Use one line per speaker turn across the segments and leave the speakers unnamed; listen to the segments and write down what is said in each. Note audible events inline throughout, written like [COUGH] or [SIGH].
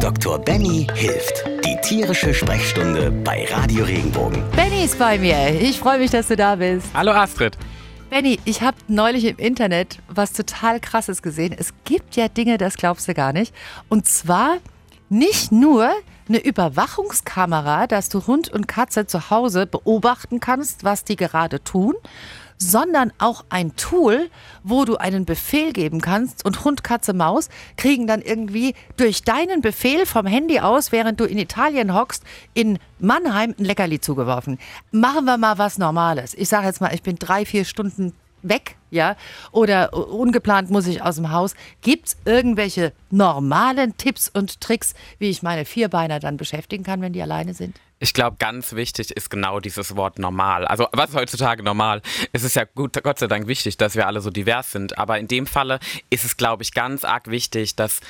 Dr. Benny hilft. Die tierische Sprechstunde bei Radio Regenbogen.
Benny ist bei mir. Ich freue mich, dass du da bist.
Hallo Astrid.
Benny, ich habe neulich im Internet was total Krasses gesehen. Es gibt ja Dinge, das glaubst du gar nicht. Und zwar nicht nur eine Überwachungskamera, dass du Hund und Katze zu Hause beobachten kannst, was die gerade tun, sondern auch ein Tool, wo du einen Befehl geben kannst und Hund, Katze, Maus kriegen dann irgendwie durch deinen Befehl vom Handy aus, während du in Italien hockst, in Mannheim ein Leckerli zugeworfen. Machen wir mal was Normales. Ich sage jetzt mal, ich bin drei, vier Stunden weg, ja, oder ungeplant muss ich aus dem Haus. Gibt es irgendwelche normalen Tipps und Tricks, wie ich meine Vierbeiner dann beschäftigen kann, wenn die alleine sind?
Ich glaube, ganz wichtig ist genau dieses Wort normal. Also was ist heutzutage normal? Es ist ja gut, Gott sei Dank wichtig, dass wir alle so divers sind. Aber in dem Falle ist es, glaube ich, ganz arg wichtig, dass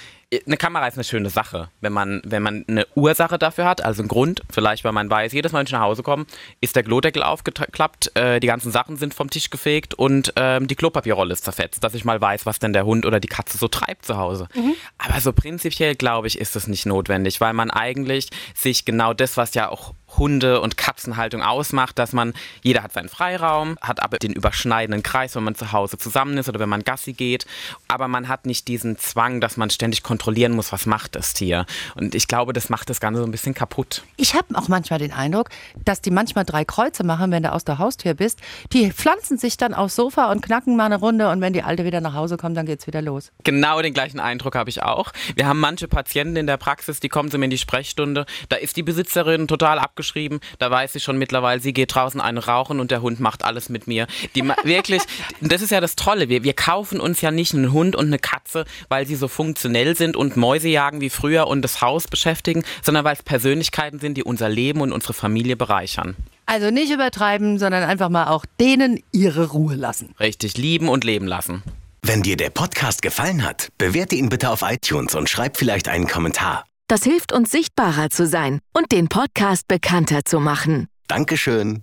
eine Kamera ist eine schöne Sache, wenn man, wenn man eine Ursache dafür hat, also einen Grund, vielleicht weil man weiß, jedes Mal, wenn ich nach Hause komme, ist der Klodeckel aufgeklappt, äh, die ganzen Sachen sind vom Tisch gefegt und ähm, die Klopapierrolle ist zerfetzt, dass ich mal weiß, was denn der Hund oder die Katze so treibt zu Hause. Mhm. Aber so prinzipiell, glaube ich, ist es nicht notwendig, weil man eigentlich sich genau das, was ja auch Hunde- und Katzenhaltung ausmacht, dass man, jeder hat seinen Freiraum, hat aber den überschneidenden Kreis, wenn man zu Hause zusammen ist oder wenn man Gassi geht, aber man hat nicht diesen Zwang, dass man ständig kontrollieren muss, was macht das Tier. Und ich glaube, das macht das Ganze so ein bisschen kaputt.
Ich habe auch manchmal den Eindruck, dass die manchmal drei Kreuze machen, wenn du aus der Haustür bist. Die pflanzen sich dann aufs Sofa und knacken mal eine Runde und wenn die Alte wieder nach Hause kommt, dann geht's wieder los.
Genau den gleichen Eindruck habe ich auch. Wir haben manche Patienten in der Praxis, die kommen zu mir in die Sprechstunde, da ist die Besitzerin total abgeschlossen geschrieben. Da weiß sie schon mittlerweile, sie geht draußen eine rauchen und der Hund macht alles mit mir. Die [LAUGHS] wirklich, das ist ja das Tolle. Wir, wir kaufen uns ja nicht einen Hund und eine Katze, weil sie so funktionell sind und Mäuse jagen wie früher und das Haus beschäftigen, sondern weil es Persönlichkeiten sind, die unser Leben und unsere Familie bereichern.
Also nicht übertreiben, sondern einfach mal auch denen ihre Ruhe lassen.
Richtig, lieben und leben lassen.
Wenn dir der Podcast gefallen hat, bewerte ihn bitte auf iTunes und schreib vielleicht einen Kommentar.
Das hilft uns sichtbarer zu sein und den Podcast bekannter zu machen.
Dankeschön.